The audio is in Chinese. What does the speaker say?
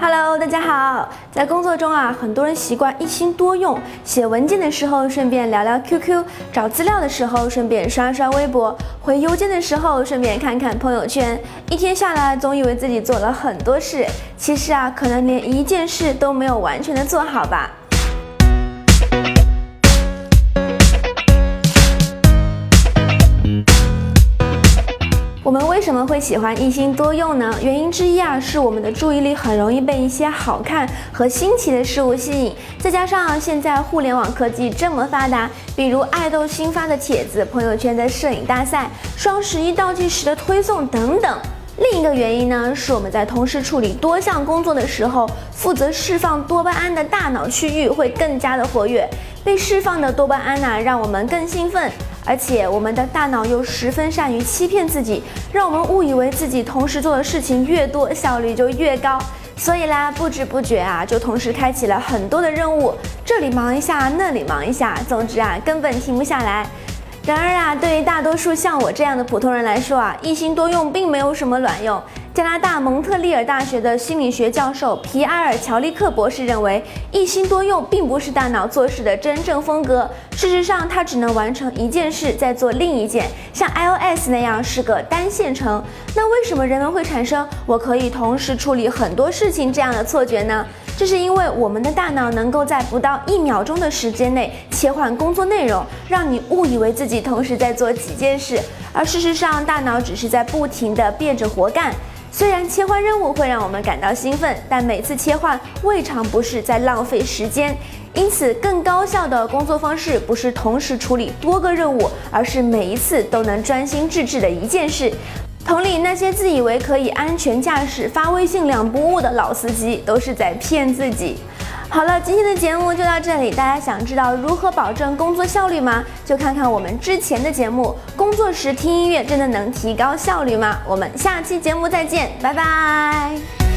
Hello，大家好。在工作中啊，很多人习惯一心多用，写文件的时候顺便聊聊 QQ，找资料的时候顺便刷刷微博，回邮件的时候顺便看看朋友圈。一天下来，总以为自己做了很多事，其实啊，可能连一件事都没有完全的做好吧。我们为什么会喜欢一心多用呢？原因之一啊，是我们的注意力很容易被一些好看和新奇的事物吸引，再加上现在互联网科技这么发达，比如爱豆新发的帖子、朋友圈的摄影大赛、双十一倒计时的推送等等。另一个原因呢，是我们在同时处理多项工作的时候，负责释放多巴胺的大脑区域会更加的活跃，被释放的多巴胺呢，让我们更兴奋。而且我们的大脑又十分善于欺骗自己，让我们误以为自己同时做的事情越多，效率就越高。所以啦，不知不觉啊，就同时开启了很多的任务，这里忙一下，那里忙一下，总之啊，根本停不下来。然而啊，对于大多数像我这样的普通人来说啊，一心多用并没有什么卵用。加拿大蒙特利尔大学的心理学教授皮埃尔·乔利克博士认为，一心多用并不是大脑做事的真正风格。事实上，它只能完成一件事，再做另一件，像 iOS 那样是个单线程。那为什么人们会产生我可以同时处理很多事情这样的错觉呢？这是因为我们的大脑能够在不到一秒钟的时间内切换工作内容，让你误以为自己同时在做几件事，而事实上，大脑只是在不停地变着活干。虽然切换任务会让我们感到兴奋，但每次切换未尝不是在浪费时间。因此，更高效的工作方式不是同时处理多个任务，而是每一次都能专心致志的一件事。同理，那些自以为可以安全驾驶、发微信两不误的老司机，都是在骗自己。好了，今天的节目就到这里。大家想知道如何保证工作效率吗？就看看我们之前的节目。工作时听音乐真的能提高效率吗？我们下期节目再见，拜拜。